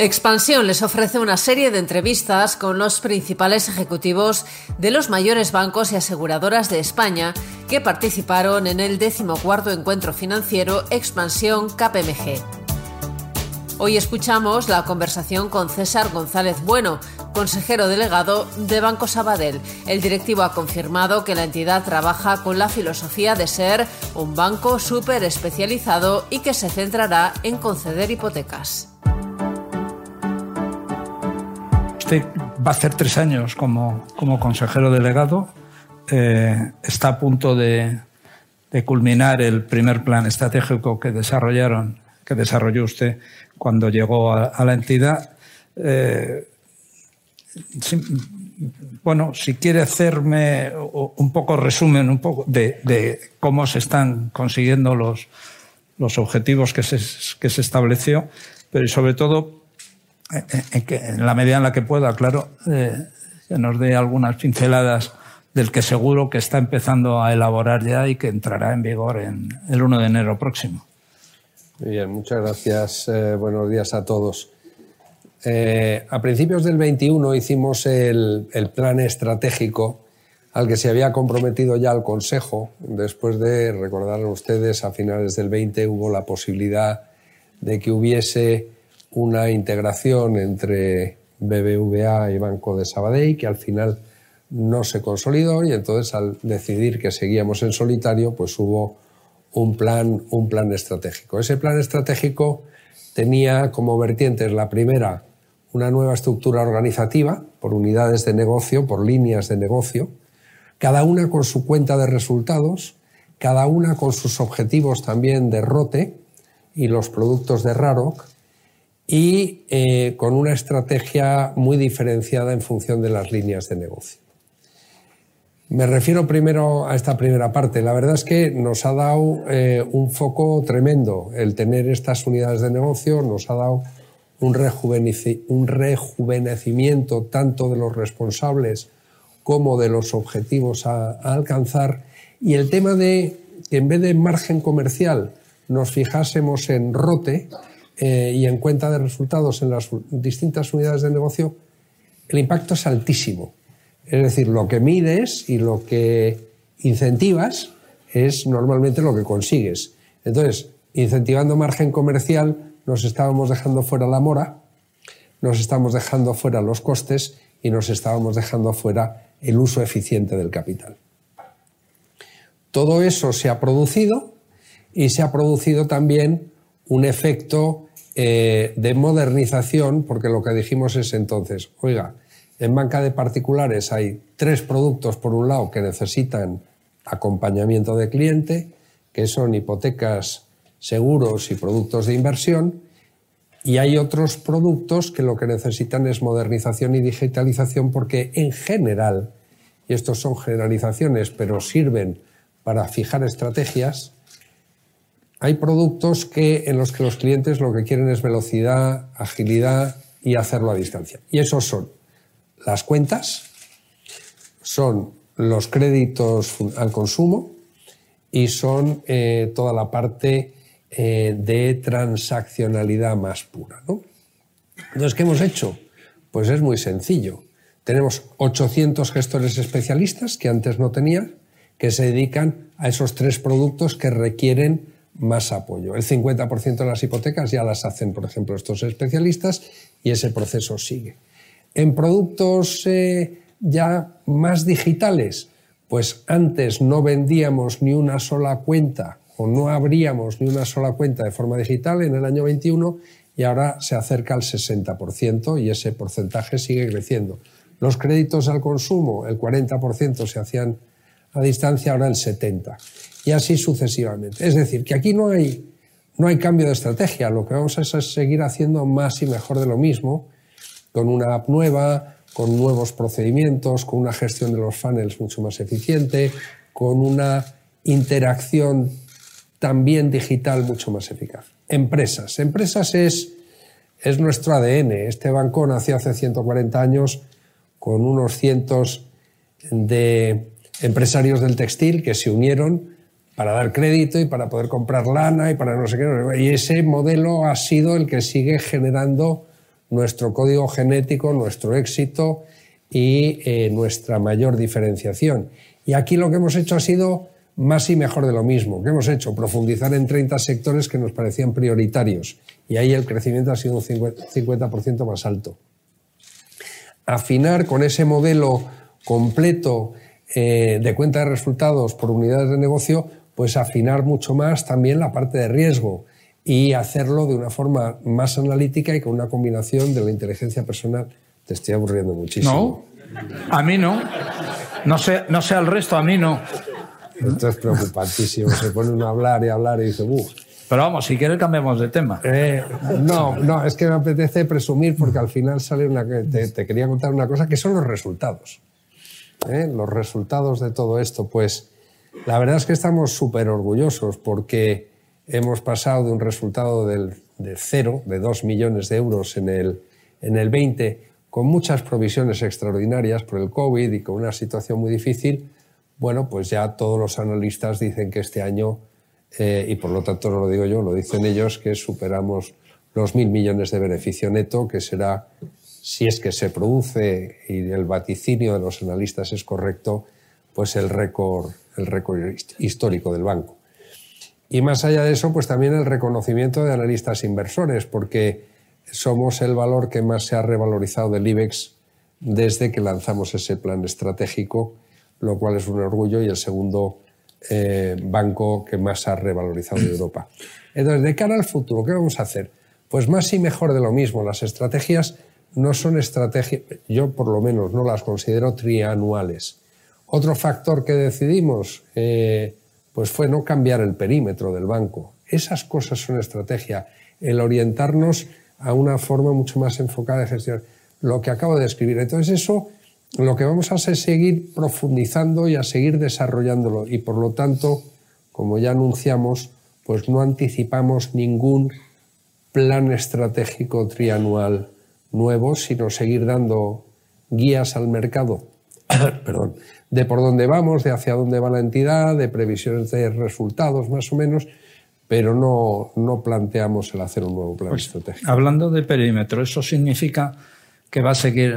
Expansión les ofrece una serie de entrevistas con los principales ejecutivos de los mayores bancos y aseguradoras de España que participaron en el decimocuarto encuentro financiero Expansión KPMG. Hoy escuchamos la conversación con César González Bueno, consejero delegado de Banco Sabadell. El directivo ha confirmado que la entidad trabaja con la filosofía de ser un banco súper especializado y que se centrará en conceder hipotecas. Va a hacer tres años como, consejero delegado. Eh, está a punto de, culminar el primer plan estratégico que desarrollaron, que desarrolló usted cuando llegó a, la entidad. Eh, bueno, si quiere hacerme un poco resumen un poco de, cómo se están consiguiendo los, los objetivos que se, que se estableció, pero sobre todo en, que, en la medida en la que pueda, claro, eh, que nos dé algunas pinceladas del que seguro que está empezando a elaborar ya y que entrará en vigor en el 1 de enero próximo. Bien, muchas gracias. Eh, buenos días a todos. Eh, a principios del 21 hicimos el, el, plan estratégico al que se había comprometido ya el Consejo. Después de, recordar ustedes, a finales del 20 hubo la posibilidad de que hubiese una integración entre BBVA y Banco de Sabadell que al final no se consolidó y entonces al decidir que seguíamos en solitario pues hubo un plan, un plan estratégico. Ese plan estratégico tenía como vertientes la primera una nueva estructura organizativa por unidades de negocio, por líneas de negocio, cada una con su cuenta de resultados, cada una con sus objetivos también de ROTE y los productos de RAROC, y eh, con una estrategia muy diferenciada en función de las líneas de negocio. Me refiero primero a esta primera parte. La verdad es que nos ha dado eh, un foco tremendo el tener estas unidades de negocio, nos ha dado un, rejuvenecimiento tanto de los responsables como de los objetivos a alcanzar y el tema de que en vez de margen comercial nos fijásemos en rote, eh, y en cuenta de resultados en las distintas unidades de negocio, el impacto es altísimo. Es decir, lo que mides y lo que incentivas es normalmente lo que consigues. Entonces, incentivando margen comercial, nos estábamos dejando fuera la mora, nos estamos dejando fuera los costes y nos estábamos dejando fuera el uso eficiente del capital. Todo eso se ha producido y se ha producido también un efecto eh, de modernización, porque lo que dijimos es entonces, oiga, en banca de particulares hay tres productos, por un lado, que necesitan acompañamiento de cliente, que son hipotecas, seguros y productos de inversión, y hay otros productos que lo que necesitan es modernización y digitalización porque en general, y estos son generalizaciones, pero sirven para fijar estrategias, hay productos que, en los que los clientes lo que quieren es velocidad, agilidad y hacerlo a distancia. Y esos son las cuentas, son los créditos al consumo y son eh, toda la parte eh, de transaccionalidad más pura. Entonces, ¿qué hemos hecho? Pues es muy sencillo. Tenemos 800 gestores especialistas que antes no tenía, que se dedican a esos tres productos que requieren más apoyo. El 50% de las hipotecas ya las hacen, por ejemplo, estos especialistas y ese proceso sigue. En productos eh, ya más digitales, pues antes no vendíamos ni una sola cuenta o no abríamos ni una sola cuenta de forma digital en el año 21 y ahora se acerca al 60% y ese porcentaje sigue creciendo. Los créditos al consumo, el 40% se hacían a distancia, ahora el 70% y así sucesivamente. Es decir, que aquí no hay, no hay cambio de estrategia, lo que vamos a hacer es seguir haciendo más y mejor de lo mismo, con una app nueva, con nuevos procedimientos, con una gestión de los funnels mucho más eficiente, con una interacción también digital mucho más eficaz. Empresas. Empresas es, es nuestro ADN. Este banco nació hace 140 años con unos cientos de empresarios del textil que se unieron para dar crédito y para poder comprar lana y para no sé qué. Y ese modelo ha sido el que sigue generando nuestro código genético, nuestro éxito y eh, nuestra mayor diferenciación. Y aquí lo que hemos hecho ha sido más y mejor de lo mismo. ¿Qué hemos hecho? Profundizar en 30 sectores que nos parecían prioritarios. Y ahí el crecimiento ha sido un 50% más alto. Afinar con ese modelo completo eh, de cuenta de resultados por unidades de negocio, pues afinar mucho más también la parte de riesgo y hacerlo de una forma más analítica y con una combinación de la inteligencia personal. Te estoy aburriendo muchísimo. No, a mí no. No sé, no sé al resto, a mí no. Esto es preocupantísimo. Se pone uno a hablar y hablar y dice, uff. Pero vamos, si quieres cambiamos de tema. Eh, no, no, es que me apetece presumir porque al final sale una... Te, te quería contar una cosa que son los resultados. ¿eh? Los resultados de todo esto, pues la verdad es que estamos súper orgullosos porque hemos pasado de un resultado del, de cero, de dos millones de euros en el, en el 20, con muchas provisiones extraordinarias por el COVID y con una situación muy difícil, bueno, pues ya todos los analistas dicen que este año, eh, y por lo tanto no lo digo yo, lo dicen ellos, que superamos los mil millones de beneficio neto, que será, si es que se produce y el vaticinio de los analistas es correcto, pues el récord, el récord histórico del banco. Y más allá de eso, pues también el reconocimiento de analistas inversores, porque somos el valor que más se ha revalorizado del IBEX desde que lanzamos ese plan estratégico, lo cual es un orgullo, y el segundo eh, banco que más ha revalorizado de Europa. Entonces, de cara al futuro, ¿qué vamos a hacer? Pues más y mejor de lo mismo. Las estrategias no son estrategias, yo por lo menos no las considero trianuales. Otro factor que decidimos eh, pues fue no cambiar el perímetro del banco. Esas cosas son estrategia. El orientarnos a una forma mucho más enfocada de gestión. Lo que acabo de describir. Entonces eso lo que vamos a hacer es seguir profundizando y a seguir desarrollándolo. Y por lo tanto, como ya anunciamos, pues no anticipamos ningún plan estratégico trianual nuevo, sino seguir dando guías al mercado, perdón, de por dónde vamos, de hacia dónde va la entidad, de previsiones de resultados más o menos, pero no, no planteamos el hacer un nuevo plan pues, estratégico. Hablando de perímetro, ¿eso significa que va a seguir,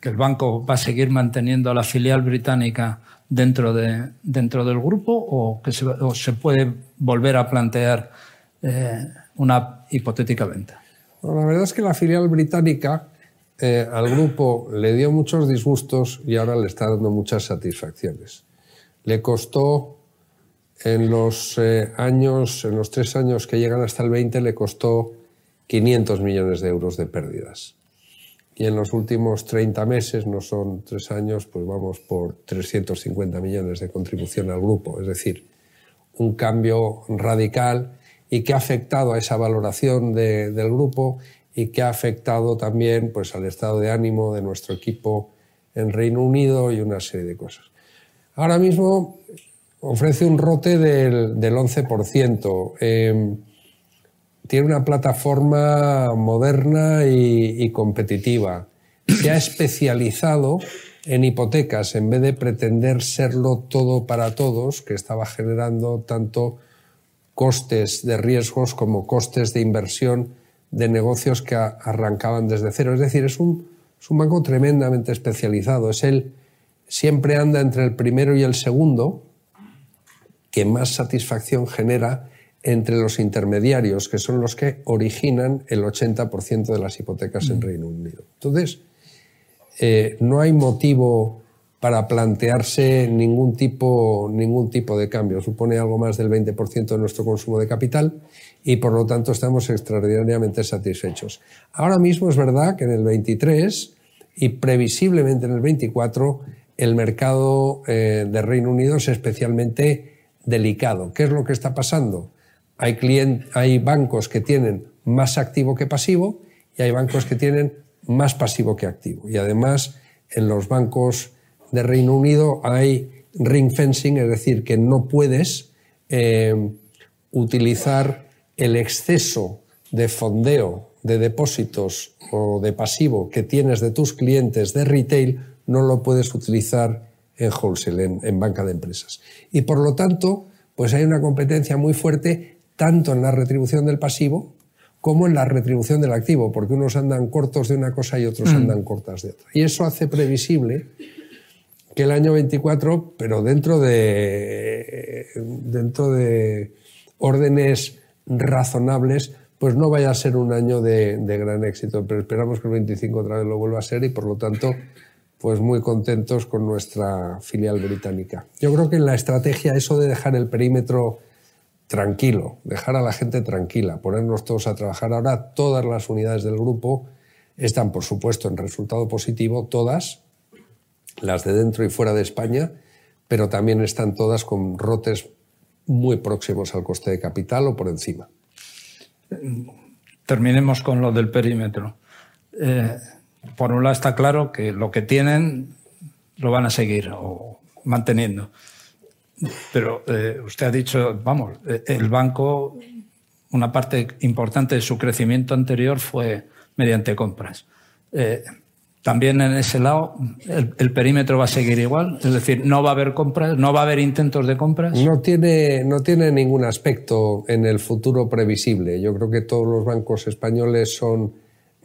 que el banco va a seguir manteniendo la filial británica dentro, de, dentro del grupo o que se, puede volver a plantear eh, una hipotética venta? la verdad es que la filial británica eh, al grupo le dio muchos disgustos y ahora le está dando muchas satisfacciones. Le costó en los eh, años, en los tres años que llegan hasta el 20, le costó 500 millones de euros de pérdidas. Y en los últimos 30 meses, no son tres años, pues vamos por 350 millones de contribución al grupo. Es decir, un cambio radical y que ha afectado a esa valoración del grupo y que ha afectado también pues, al estado de ánimo de nuestro equipo en Reino Unido y una serie de cosas. Ahora mismo ofrece un rote del, 11%. Em, tiene una plataforma moderna y, competitiva. Se ha especializado en hipotecas en vez de pretender serlo todo para todos, que estaba generando tanto costes de riesgos como costes de inversión de negocios que arrancaban desde cero. Es decir, es un, es un banco tremendamente especializado. Es él siempre anda entre el primero y el segundo que más satisfacción genera entre los intermediarios, que son los que originan el 80% de las hipotecas en mm. Reino Unido. Entonces, eh, no hay motivo para plantearse ningún tipo, ningún tipo de cambio. Supone algo más del 20% de nuestro consumo de capital y por lo tanto estamos extraordinariamente satisfechos. Ahora mismo es verdad que en el 23 y previsiblemente en el 24 el mercado eh, de Reino Unido es especialmente delicado. ¿Qué es lo que está pasando? Hay, hay bancos que tienen más activo que pasivo y hay bancos que tienen más pasivo que activo. Y además, en los bancos de Reino Unido hay ring fencing, es decir, que no puedes eh, utilizar el exceso de fondeo de depósitos o de pasivo que tienes de tus clientes de retail, no lo puedes utilizar en wholesale, en, banca de empresas. Y por lo tanto, pues hay una competencia muy fuerte tanto en la retribución del pasivo como en la retribución del activo, porque unos andan cortos de una cosa y otros mm. andan cortas de otra. Y eso hace previsible que el año 24, pero dentro de, dentro de órdenes razonables, pues no vaya a ser un año de, de, gran éxito. Pero esperamos que el 25 otra vez lo vuelva a ser y por lo tanto, pues muy contentos con nuestra filial británica. Yo creo que en la estrategia eso de dejar el perímetro tranquilo, dejar a la gente tranquila, ponernos todos a trabajar. Ahora todas las unidades del grupo están, por supuesto, en resultado positivo, todas, las de dentro y fuera de España, pero también están todas con rotes muy próximos al coste de capital o por encima. Terminemos con lo del perímetro. Eh, por un lado está claro que lo que tienen lo van a seguir o manteniendo. Pero eh, usted ha dicho, vamos, eh, el banco, una parte importante de su crecimiento anterior fue mediante compras. También en ese lado, el, perímetro va a seguir igual, es decir, no va a haber compras, no va a haber intentos de compras. No tiene, no tiene ningún aspecto en el futuro previsible. Yo creo que todos los bancos españoles son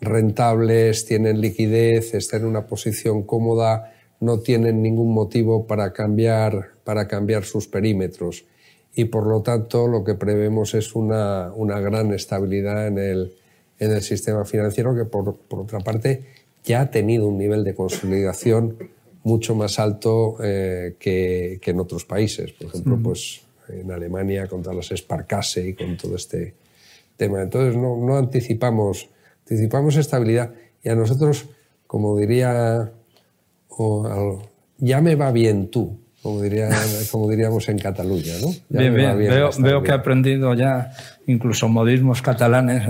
rentables, tienen liquidez, están en una posición cómoda no tienen ningún motivo para cambiar, para cambiar sus perímetros y por lo tanto lo que prevemos es una, una gran estabilidad en el, en el, sistema financiero que por, por, otra parte ya ha tenido un nivel de consolidación mucho más alto eh, que, que, en otros países. Por ejemplo, pues en Alemania con todas las Sparkasse y con todo este tema. Entonces no, no anticipamos, anticipamos estabilidad y a nosotros, como diría o ya me va bien tú, como, diría, como diríamos en Cataluña. ¿no? bien, bien. Veo, que he aprendido ya incluso modismos catalanes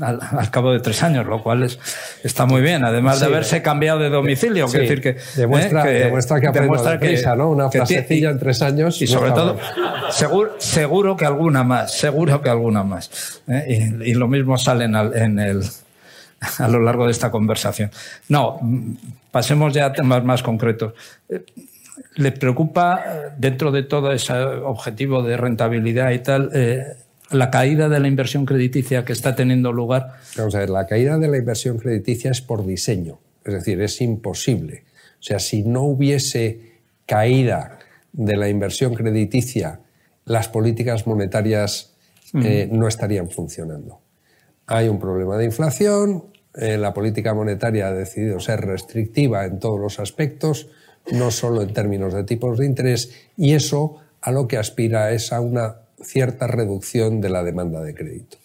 al, cabo de tres años, lo cual es, está muy bien, además de haberse cambiado de domicilio. decir que, demuestra, ¿eh? que, demuestra que demuestra que, ¿no? Una frasecilla en tres años. Y sobre todo, seguro, seguro que alguna más, seguro que alguna más. ¿eh? Y, y, lo mismo sale en el a lo largo de esta conversación. No, pasemos ya a temas más concretos. Eh, ¿Le preocupa, dentro de todo ese objetivo de rentabilidad y tal, eh, la caída de la inversión crediticia que está teniendo lugar? Vamos a ver, la caída de la inversión crediticia es por diseño, es decir, es imposible. O sea, si no hubiese caída de la inversión crediticia, las políticas monetarias eh, no estarían funcionando. Hay un problema de inflación, eh, la política monetaria ha decidido ser restrictiva en todos los aspectos, no solo en términos de tipos de interés, y eso a lo que aspira es a una cierta reducción de la demanda de crédito.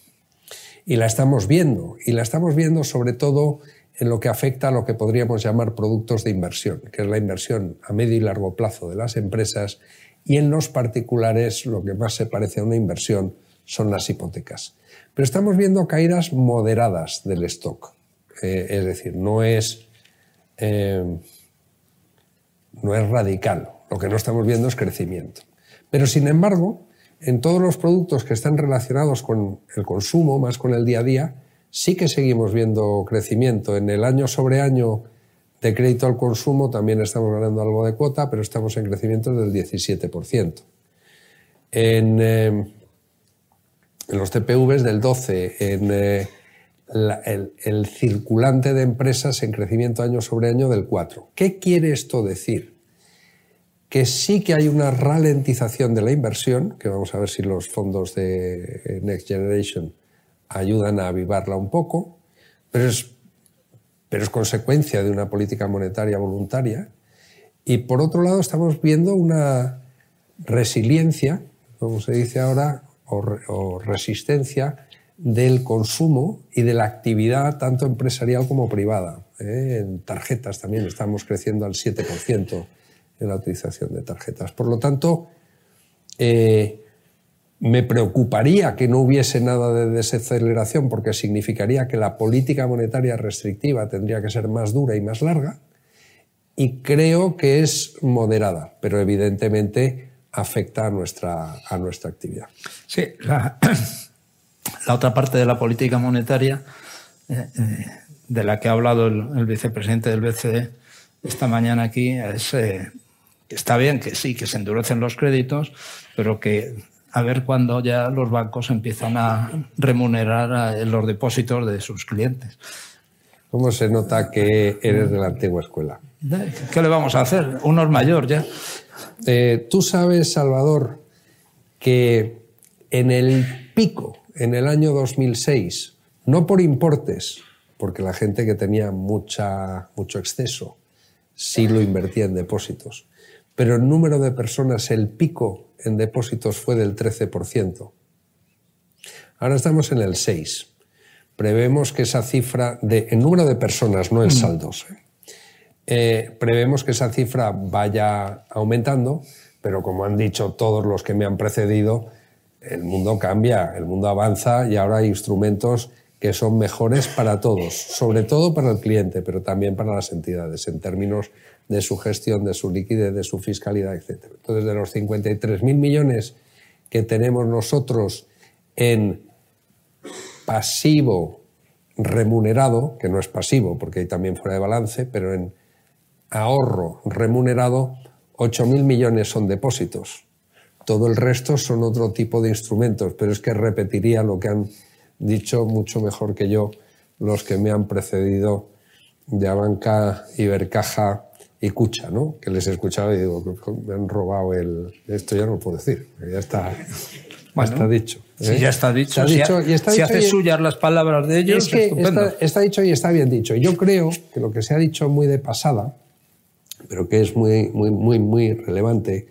Y la estamos viendo, y la estamos viendo sobre todo en lo que afecta a lo que podríamos llamar productos de inversión, que es la inversión a medio y largo plazo de las empresas, y en los particulares lo que más se parece a una inversión son las hipotecas. Pero estamos viendo caídas moderadas del stock. Eh, es decir, no es, eh, no es radical. Lo que no estamos viendo es crecimiento. Pero, sin embargo, en todos los productos que están relacionados con el consumo, más con el día a día, sí que seguimos viendo crecimiento. En el año sobre año de crédito al consumo también estamos ganando algo de cuota, pero estamos en crecimiento del 17%. En, eh, en los TPVs del 12%, en el, circulante de empresas en crecimiento año sobre año del 4. ¿Qué quiere esto decir? Que sí que hay una ralentización de la inversión, que vamos a ver si los fondos de Next Generation ayudan a avivarla un poco, pero es, pero es consecuencia de una política monetaria voluntaria. Y por otro lado estamos viendo una resiliencia, como se dice ahora, o resistencia del consumo y de la actividad tanto empresarial como privada. ¿eh? En tarjetas también estamos creciendo al 7% en la utilización de tarjetas. Por lo tanto, eh, me preocuparía que no hubiese nada de desaceleración porque significaría que la política monetaria restrictiva tendría que ser más dura y más larga y creo que es moderada, pero evidentemente afecta a nuestra, a nuestra actividad. Sí, la, la otra parte de la política monetaria, eh, eh, de la que ha hablado el, vicepresidente del BCE esta mañana aquí, es eh, que está bien que sí, que se endurecen los créditos, pero que a ver cuándo ya los bancos empiezan a remunerar a los depósitos de sus clientes. ¿Cómo se nota que eres de la antigua escuela? ¿Qué le vamos a hacer? Uno es mayor ya. Eh, Tú sabes, Salvador, que en el pico, en el año 2006, no por importes, porque la gente que tenía mucha, mucho exceso sí lo invertía en depósitos, pero el número de personas, el pico en depósitos fue del 13%. Ahora estamos en el 6%. Prevemos que esa cifra, de, en número de personas, no en saldos, ¿eh? Eh, prevemos que esa cifra vaya aumentando, pero como han dicho todos los que me han precedido, el mundo cambia, el mundo avanza y ahora hay instrumentos que son mejores para todos, sobre todo para el cliente, pero también para las entidades, en términos de su gestión, de su liquidez, de su fiscalidad, etc. Entonces, de los 53.000 millones que tenemos nosotros en pasivo remunerado, que no es pasivo porque hay también fuera de balance, pero en ahorro remunerado, 8.000 millones son depósitos. Todo el resto son otro tipo de instrumentos, pero es que repetiría lo que han dicho mucho mejor que yo los que me han precedido de Abanca, Ibercaja y Cucha, ¿no? Que les he escuchado y digo, me han robado el... Esto ya no lo puedo decir, ya está, Bueno, está dicho. Sí, ¿eh? ya está dicho. Está Si dicho ha- y está si dicho hace y- suyas las palabras de ellos, es que estupendo. está, está dicho y está bien dicho. Yo creo que lo que se ha dicho muy de pasada, pero que es muy, muy, muy, muy relevante,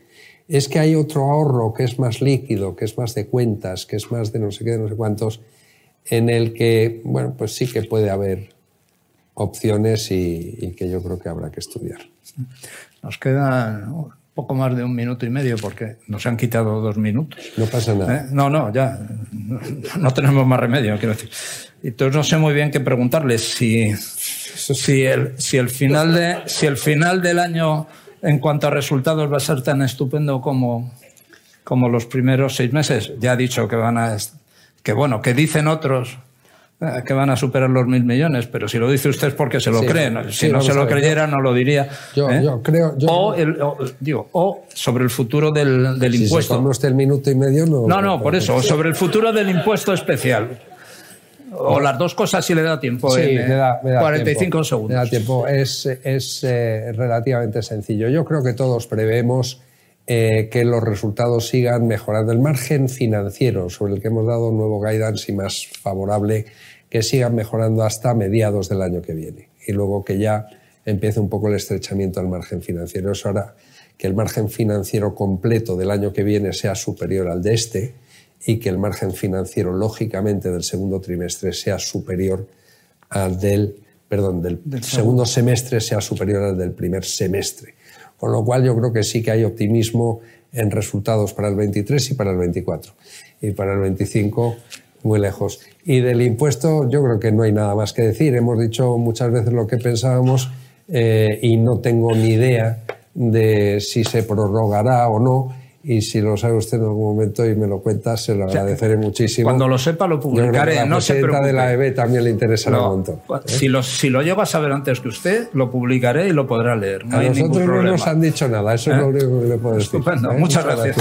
es que hay otro ahorro que es más líquido, que es más de cuentas, que es más de no sé qué, de no sé cuántos, en el que, bueno, pues sí que puede haber opciones y, y que yo creo que habrá que estudiar. Nos queda poco más de un minuto y medio porque nos han quitado dos minutos. No pasa nada. ¿Eh? No, no, ya. No, no tenemos más remedio, quiero decir. Entonces no sé muy bien qué preguntarles. Si, si, el, si, el final de, si el final del año en cuanto a resultados va a ser tan estupendo como, como los primeros seis meses. Ya ha dicho que van a. que bueno, que dicen otros eh, que van a superar los mil millones, pero si lo dice usted es porque se lo Sí, creen. sí, Si no se lo creyera, no lo diría. Yo- ¿eh? yo creo- yo- o, el- o- digo, o sobre el futuro del, del Si se impuesto. come usted el minuto y medio, no. No, no, por eso, sobre el futuro del impuesto especial. O las dos cosas si le da tiempo. Sí, en, eh, me da, me da 45 tiempo. segundos. Me da tiempo. Es, es eh, relativamente sencillo. Yo creo que todos prevemos eh, que los resultados sigan mejorando. El margen financiero, sobre el que hemos dado un nuevo guidance y más favorable, que sigan mejorando hasta mediados del año que viene. Y luego que ya empiece un poco el estrechamiento del margen financiero. Eso hará que el margen financiero completo del año que viene sea superior al de este y que el margen financiero, lógicamente, del segundo trimestre sea superior al del, perdón, del, segundo semestre sea superior al del primer semestre. Con lo cual yo creo que sí que hay optimismo en resultados para el 23 y para el 24. Y para el 25 muy lejos. Y del impuesto yo creo que no hay nada más que decir. Hemos dicho muchas veces lo que pensábamos eh, y no tengo ni idea de si se prorrogará o no. Y si lo sabe usted en algún momento y me lo cuenta, se lo agradeceré muchísimo. Cuando lo sepa lo Yo publicaré, a la no se de la. EB también le interesará No, un montón. ¿eh? si, lo, si lo llego a saber antes que usted, lo publicaré y lo podrá leer. No A hay ningún nosotros no problema. nos han dicho nada, eso es ¿Eh? lo único que le puedo decir. Estupendo, ¿eh? muchas gracias.